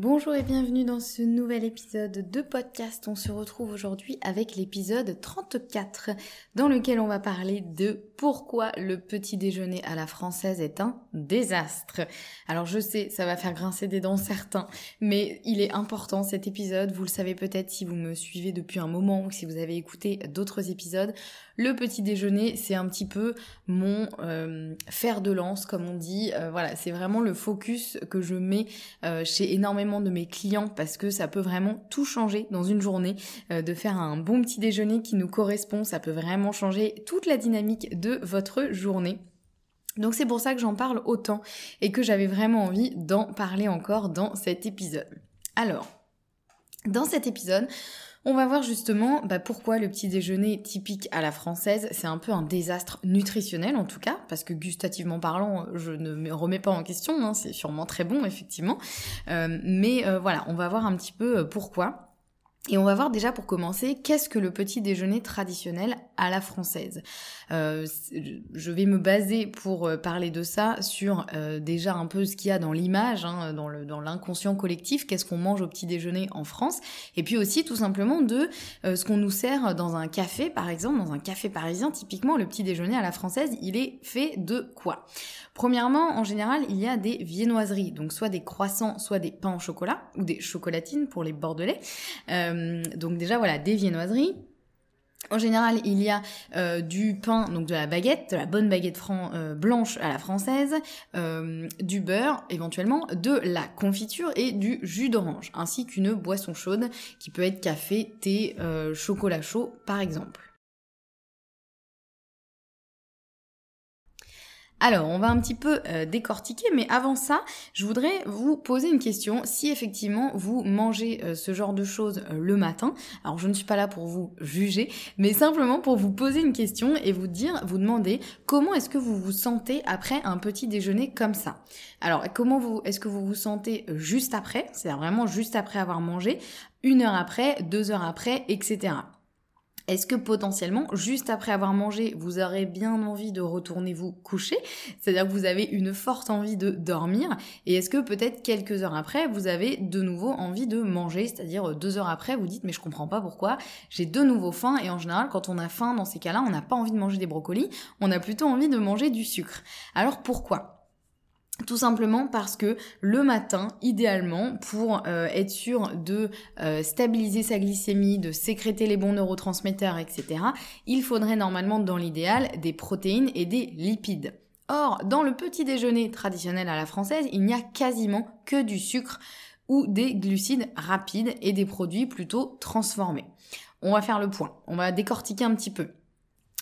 Bonjour et bienvenue dans ce nouvel épisode de podcast. On se retrouve aujourd'hui avec l'épisode 34 dans lequel on va parler de pourquoi le petit déjeuner à la française est un désastre. Alors je sais, ça va faire grincer des dents certains, mais il est important cet épisode. Vous le savez peut-être si vous me suivez depuis un moment ou si vous avez écouté d'autres épisodes. Le petit déjeuner, c'est un petit peu mon euh, fer de lance, comme on dit. Euh, voilà, c'est vraiment le focus que je mets euh, chez énormément de mes clients parce que ça peut vraiment tout changer dans une journée. de faire un bon petit déjeuner qui nous correspond, ça peut vraiment changer toute la dynamique de votre journée. Donc c'est pour ça que j'en parle autant et que j'avais vraiment envie d'en parler encore dans cet épisode. Alors, dans cet épisode, on va voir justement bah, pourquoi le petit déjeuner typique à la française, c'est un peu un désastre nutritionnel en tout cas, parce que gustativement parlant, je ne me remets pas en question, hein, c'est sûrement très bon effectivement. Euh, mais euh, voilà, on va voir un petit peu euh, pourquoi. Et on va voir déjà pour commencer, qu'est-ce que le petit déjeuner traditionnel à la française? Euh, Je vais me baser pour euh, parler de ça sur euh, déjà un peu ce qu'il y a dans l'image, hein, dans, le, dans l'inconscient collectif, qu'est-ce qu'on mange au petit déjeuner en France, et puis aussi tout simplement de ce qu'on nous sert dans un café, par exemple, dans un café parisien, typiquement le petit déjeuner à la française, il est fait de quoi? Premièrement, en général, il y a des viennoiseries, donc soit des croissants, soit des pains au chocolat, ou des chocolatines pour les bordelais. Euh, donc déjà, voilà, des viennoiseries. En général, il y a euh, du pain, donc de la baguette, de la bonne baguette euh, blanche à la française, du beurre éventuellement, de la confiture et du jus d'orange, ainsi qu'une boisson chaude qui peut être café, thé, chocolat chaud par exemple. Alors, on va un petit peu euh, décortiquer, mais avant ça, je voudrais vous poser une question. Si effectivement vous mangez euh, ce genre de choses euh, le matin, alors je ne suis pas là pour vous juger, mais simplement pour vous poser une question et vous dire, vous demander comment est-ce que vous vous sentez après un petit déjeuner comme ça. Alors, comment vous, est-ce que vous vous sentez juste après, c'est-à-dire vraiment juste après avoir mangé, une heure après, deux heures après, etc. Est-ce que potentiellement, juste après avoir mangé, vous aurez bien envie de retourner vous coucher? C'est-à-dire que vous avez une forte envie de dormir. Et est-ce que peut-être quelques heures après, vous avez de nouveau envie de manger? C'est-à-dire deux heures après, vous dites mais je comprends pas pourquoi, j'ai de nouveau faim. Et en général, quand on a faim dans ces cas-là, on n'a pas envie de manger des brocolis, on a plutôt envie de manger du sucre. Alors pourquoi? Tout simplement parce que le matin, idéalement, pour euh, être sûr de euh, stabiliser sa glycémie, de sécréter les bons neurotransmetteurs, etc., il faudrait normalement, dans l'idéal, des protéines et des lipides. Or, dans le petit déjeuner traditionnel à la française, il n'y a quasiment que du sucre ou des glucides rapides et des produits plutôt transformés. On va faire le point, on va décortiquer un petit peu.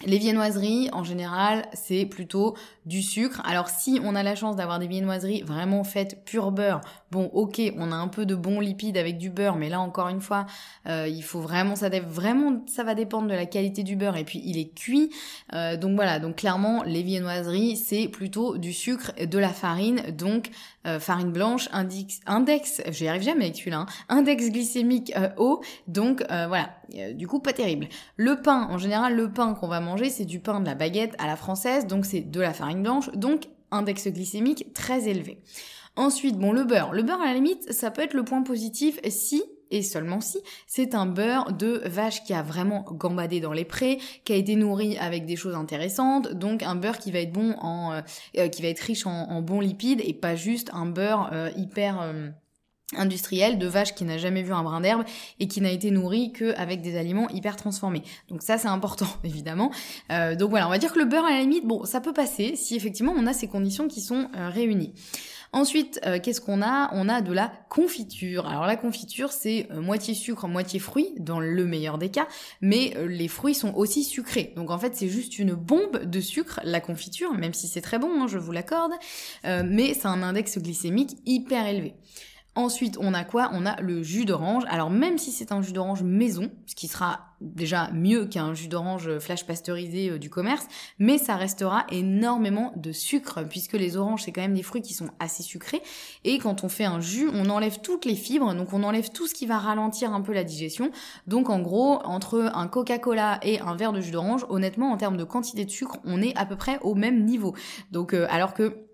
Les viennoiseries, en général, c'est plutôt du sucre. Alors si on a la chance d'avoir des viennoiseries vraiment faites pur beurre, bon ok, on a un peu de bons lipides avec du beurre, mais là encore une fois, euh, il faut vraiment, ça vraiment, ça va dépendre de la qualité du beurre et puis il est cuit. Euh, donc voilà, donc clairement les viennoiseries, c'est plutôt du sucre, de la farine, donc euh, farine blanche, index, index j'y arrive jamais avec celui-là, hein, index glycémique haut, donc voilà, du coup pas terrible. Le pain, en général, le pain qu'on va c'est du pain de la baguette à la française, donc c'est de la farine blanche, donc index glycémique très élevé. Ensuite, bon, le beurre. Le beurre, à la limite, ça peut être le point positif si et seulement si c'est un beurre de vache qui a vraiment gambadé dans les prés, qui a été nourri avec des choses intéressantes, donc un beurre qui va être bon en, euh, euh, qui va être riche en, bons lipides et pas juste un beurre euh, hyper industriel de vache qui n'a jamais vu un brin d'herbe et qui n'a été nourri qu'avec des aliments hyper transformés. Donc ça c'est important évidemment. Euh, donc voilà, on va dire que le beurre à la limite, bon ça peut passer si effectivement on a ces conditions qui sont euh, réunies. Ensuite, euh, qu'est-ce qu'on a? On a de la confiture. Alors la confiture, c'est moitié sucre, moitié fruit, dans le meilleur des cas, mais les fruits sont aussi sucrés. Donc en fait, c'est juste une bombe de sucre, la confiture, même si c'est très bon, hein, je vous l'accorde, mais c'est un index glycémique hyper élevé. Ensuite, on a quoi? On a le jus d'orange. Alors même si c'est un jus d'orange maison, ce qui sera déjà mieux qu'un jus d'orange flash pasteurisé euh, du commerce, mais ça restera énormément de sucre puisque les oranges c'est quand même des fruits qui sont assez sucrés et quand on fait un jus, on enlève toutes les fibres, donc on enlève tout ce qui va ralentir un peu la digestion. Donc en gros, entre un Coca-Cola et un verre de jus d'orange, honnêtement en termes de quantité de sucre, on est à peu près au même niveau. Donc euh, alors que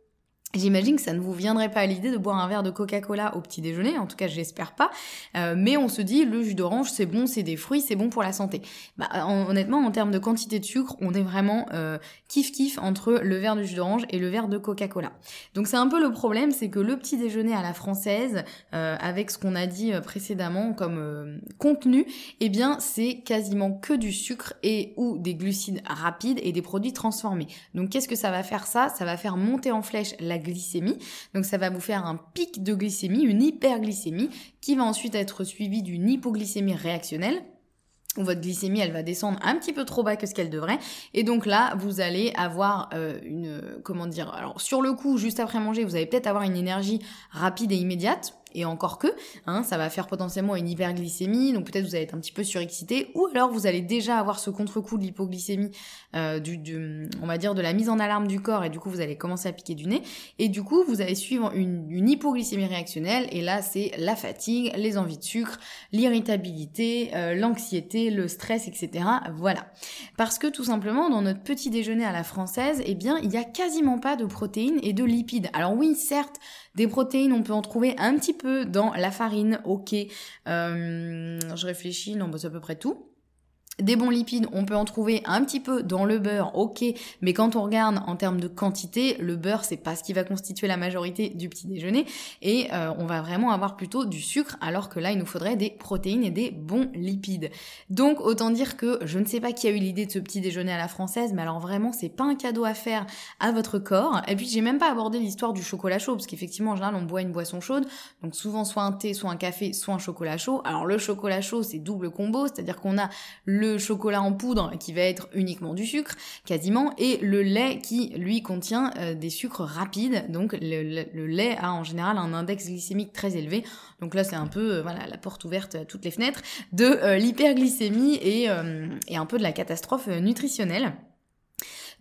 J'imagine que ça ne vous viendrait pas à l'idée de boire un verre de Coca-Cola au petit déjeuner, en tout cas j'espère pas, euh, mais on se dit le jus d'orange c'est bon, c'est des fruits, c'est bon pour la santé. Bah, honnêtement en termes de quantité de sucre, on est vraiment euh, kiff kiff entre le verre de jus d'orange et le verre de Coca-Cola. Donc c'est un peu le problème, c'est que le petit déjeuner à la française, euh, avec ce qu'on a dit précédemment comme contenu, eh bien c'est quasiment que du sucre et ou des glucides rapides et des produits transformés. Donc qu'est-ce que ça va faire ça? Ça va faire monter en flèche la glycémie. Donc ça va vous faire un pic de glycémie, une hyperglycémie, qui va ensuite être suivie d'une hypoglycémie réactionnelle. Où votre glycémie elle va descendre un petit peu trop bas que ce qu'elle devrait. Et donc là vous allez avoir euh, une comment dire alors sur le coup juste après manger vous allez peut-être avoir une énergie rapide et immédiate et encore que, hein, ça va faire potentiellement une hyperglycémie, donc peut-être vous allez être un petit peu surexcité, ou alors vous allez déjà avoir ce contre-coup de l'hypoglycémie, euh, du, on va dire de la mise en alarme du corps, et du coup vous allez commencer à piquer du nez, et du coup vous allez suivre une, une hypoglycémie réactionnelle, et là c'est la fatigue, les envies de sucre, l'irritabilité, euh, l'anxiété, le stress, etc. Voilà. Parce que tout simplement dans notre petit déjeuner à la française, eh bien il n'y a quasiment pas de protéines et de lipides. Alors oui, certes, des protéines, on peut en trouver un petit peu dans la farine, ok. Euh, je réfléchis, non, bah, c'est à peu près tout. Des bons lipides, on peut en trouver un petit peu dans le beurre, ok, mais quand on regarde en termes de quantité, le beurre c'est pas ce qui va constituer la majorité du petit déjeuner et euh, on va vraiment avoir plutôt du sucre alors que là il nous faudrait des protéines et des bons lipides. Donc autant dire que je ne sais pas qui a eu l'idée de ce petit déjeuner à la française, mais alors vraiment c'est pas un cadeau à faire à votre corps. Et puis j'ai même pas abordé l'histoire du chocolat chaud parce qu'effectivement en général on boit une boisson chaude, donc souvent soit un thé, soit un café, soit un chocolat chaud. Alors le chocolat chaud c'est double combo, c'est-à-dire qu'on a le chocolat en poudre qui va être uniquement du sucre, quasiment, et le lait qui, lui, contient euh, des sucres rapides. Donc le, lait a en général un index glycémique très élevé. Donc là, c'est un peu euh, voilà la porte ouverte à toutes les fenêtres de euh, l'hyperglycémie et, et un peu de la catastrophe nutritionnelle.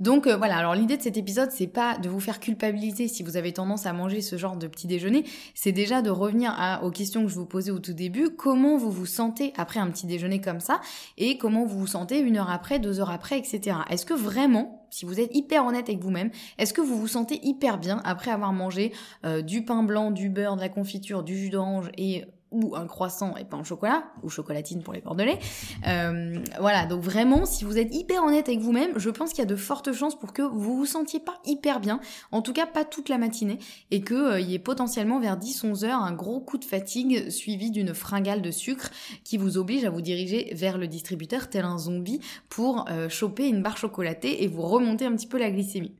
Donc euh, voilà, alors l'idée de cet épisode, c'est pas de vous faire culpabiliser si vous avez tendance à manger ce genre de petit déjeuner, c'est déjà de revenir aux questions que je vous posais au tout début, comment vous vous sentez après un petit déjeuner comme ça, et comment vous vous sentez une heure après, deux heures après, etc. Est-ce que vraiment, si vous êtes hyper honnête avec vous-même, est-ce que vous vous sentez hyper bien après avoir mangé euh, du pain blanc, du beurre, de la confiture, du jus d'orange et ou un croissant et pas en chocolat, ou chocolatine pour les bordelais. Euh, voilà, donc vraiment, si vous êtes hyper honnête avec vous-même, je pense qu'il y a de fortes chances pour que vous vous sentiez pas hyper bien, en tout cas pas toute la matinée, et qu'il euh, y ait potentiellement vers 10-11 heures un gros coup de fatigue suivi d'une fringale de sucre qui vous oblige à vous diriger vers le distributeur tel un zombie pour euh, choper une barre chocolatée et vous remonter un petit peu la glycémie.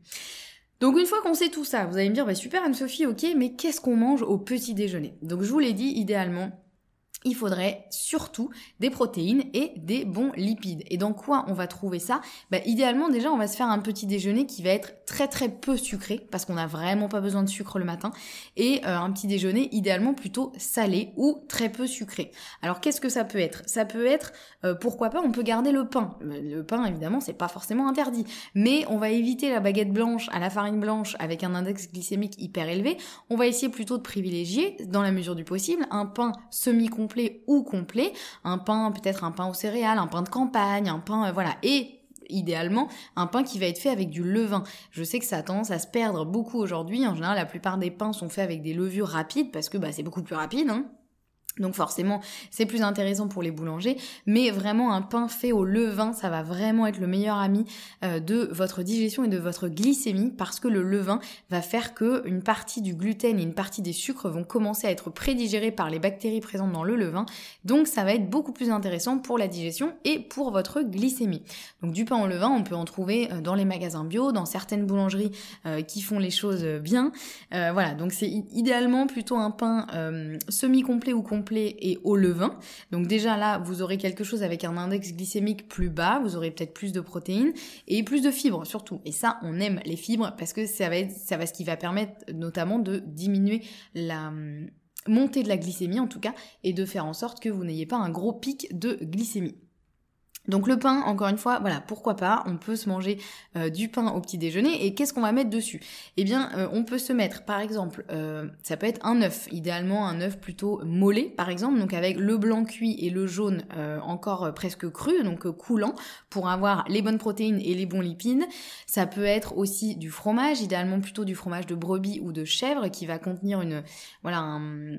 Donc une fois qu'on sait tout ça, vous allez me dire, bah super Anne-Sophie, ok, mais qu'est-ce qu'on mange au petit déjeuner? Donc je vous l'ai dit, idéalement, il faudrait surtout des protéines et des bons lipides. Et dans quoi on va trouver ça? Bah, Idéalement, déjà, on va se faire un petit déjeuner qui va être très très peu sucré, parce qu'on n'a vraiment pas besoin de sucre le matin, et euh, un petit déjeuner idéalement plutôt salé ou très peu sucré. Alors qu'est-ce que ça peut être? Ça peut être, euh, pourquoi pas, on peut garder le pain. Le pain, évidemment, c'est pas forcément interdit, mais on va éviter la baguette blanche à la farine blanche avec un index glycémique hyper élevé. On va essayer plutôt de privilégier, dans la mesure du possible, un pain semi-complet ou complet, un pain peut-être un pain aux céréales, un pain de campagne, un pain euh, voilà et idéalement un pain qui va être fait avec du levain. Je sais que ça a tendance à se perdre beaucoup aujourd'hui. En général, la plupart des pains sont faits avec des levures rapides parce que bah, c'est beaucoup plus rapide. Hein Donc forcément, c'est plus intéressant pour les boulangers, mais vraiment un pain fait au levain, ça va vraiment être le meilleur ami euh, de votre digestion et de votre glycémie parce que le levain va faire que une partie du gluten et une partie des sucres vont commencer à être prédigérés par les bactéries présentes dans le levain. Donc ça va être beaucoup plus intéressant pour la digestion et pour votre glycémie. Donc du pain au levain, on peut en trouver euh, dans les magasins bio, dans certaines boulangeries euh, qui font les choses bien. voilà, donc c'est idéalement plutôt un pain semi-complet ou complet et au levain. Donc déjà là, vous aurez quelque chose avec un index glycémique plus bas, vous aurez peut-être plus de protéines et plus de fibres surtout. Et ça, on aime les fibres parce que ça va être, ce qui va permettre notamment de diminuer la hum, montée de la glycémie en tout cas et de faire en sorte que vous n'ayez pas un gros pic de glycémie. Donc le pain, encore une fois, voilà, pourquoi pas, on peut se manger euh, du pain au petit déjeuner et qu'est-ce qu'on va mettre dessus? Eh bien, euh, on peut se mettre, par exemple, euh, ça peut être un œuf, idéalement un œuf plutôt mollet, par exemple, donc avec le blanc cuit et le jaune encore presque cru, donc coulant, pour avoir les bonnes protéines et les bons lipides. Ça peut être aussi du fromage, idéalement plutôt du fromage de brebis ou de chèvre, qui va contenir une, voilà, un,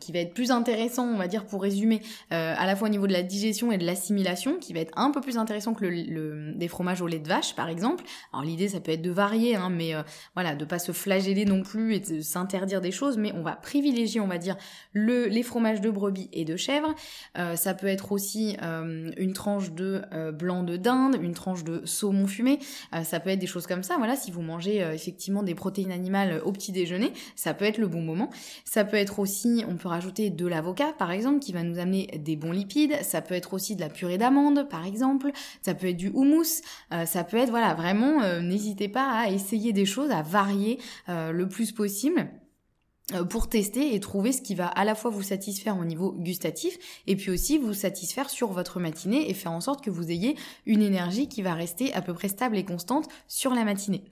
qui va être plus intéressant, on va dire, pour résumer, à la fois au niveau de la digestion et de l'assimilation, qui va un peu plus intéressant que le, des fromages au lait de vache, par exemple. Alors l'idée, ça peut être de varier, hein, mais euh, voilà, de pas se flageller non plus et de s'interdire des choses, mais on va privilégier, on va dire, le, les fromages de brebis et de chèvre. Euh, ça peut être aussi euh, une tranche de blanc de dinde, une tranche de saumon fumé. ça peut être des choses comme ça. Voilà, si vous mangez effectivement des protéines animales au petit déjeuner, ça peut être le bon moment. Ça peut être aussi, on peut rajouter de l'avocat, par exemple, qui va nous amener des bons lipides. Ça peut être aussi de la purée d'amande par exemple, ça peut être du houmous, euh, ça peut être, voilà, vraiment, euh, n'hésitez pas à essayer des choses, à varier euh, le plus possible. Euh, pour tester et trouver ce qui va à la fois vous satisfaire au niveau gustatif et puis aussi vous satisfaire sur votre matinée et faire en sorte que vous ayez une énergie qui va rester à peu près stable et constante sur la matinée.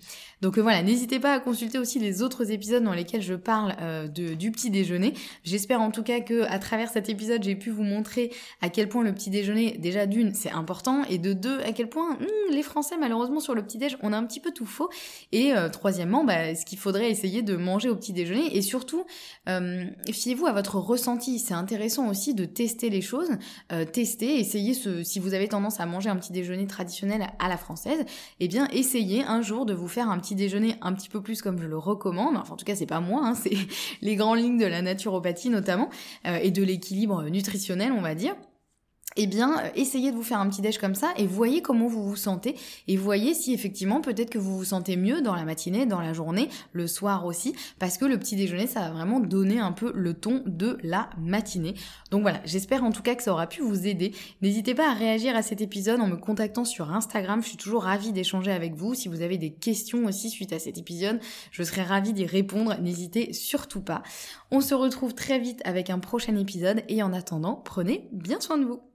Donc euh, voilà, n'hésitez pas à consulter aussi les autres épisodes dans lesquels je parle euh, de, du petit déjeuner. J'espère en tout cas que à travers cet épisode j'ai pu vous montrer à quel point le petit déjeuner déjà d'une c'est important et de deux à quel point hmm, les Français malheureusement sur le petit déj on a un petit peu tout faux et troisièmement bah, ce qu'il faudrait essayer de manger au petit déjeuner et surtout surtout, euh, fiez-vous à votre ressenti. C'est intéressant aussi de tester les choses, euh, tester, essayer ce, si vous avez tendance à manger un petit déjeuner traditionnel à la française, eh bien essayez un jour de vous faire un petit déjeuner un petit peu plus comme je le recommande. Enfin, en tout cas, c'est pas moi, hein, c'est les grandes lignes de la naturopathie notamment euh, et de l'équilibre nutritionnel, on va dire eh bien, euh, essayez de vous faire un petit déj comme ça et voyez comment vous vous sentez et voyez si effectivement peut-être que vous vous sentez mieux dans la matinée, dans la journée, le soir aussi, parce que le petit déjeuner, ça va vraiment donner un peu le ton de la matinée. Donc voilà, j'espère en tout cas que ça aura pu vous aider. N'hésitez pas à réagir à cet épisode en me contactant sur Instagram, je suis toujours ravie d'échanger avec vous. Si vous avez des questions aussi suite à cet épisode, je serai ravie d'y répondre, n'hésitez surtout pas. On se retrouve très vite avec un prochain épisode et en attendant, prenez bien soin de vous.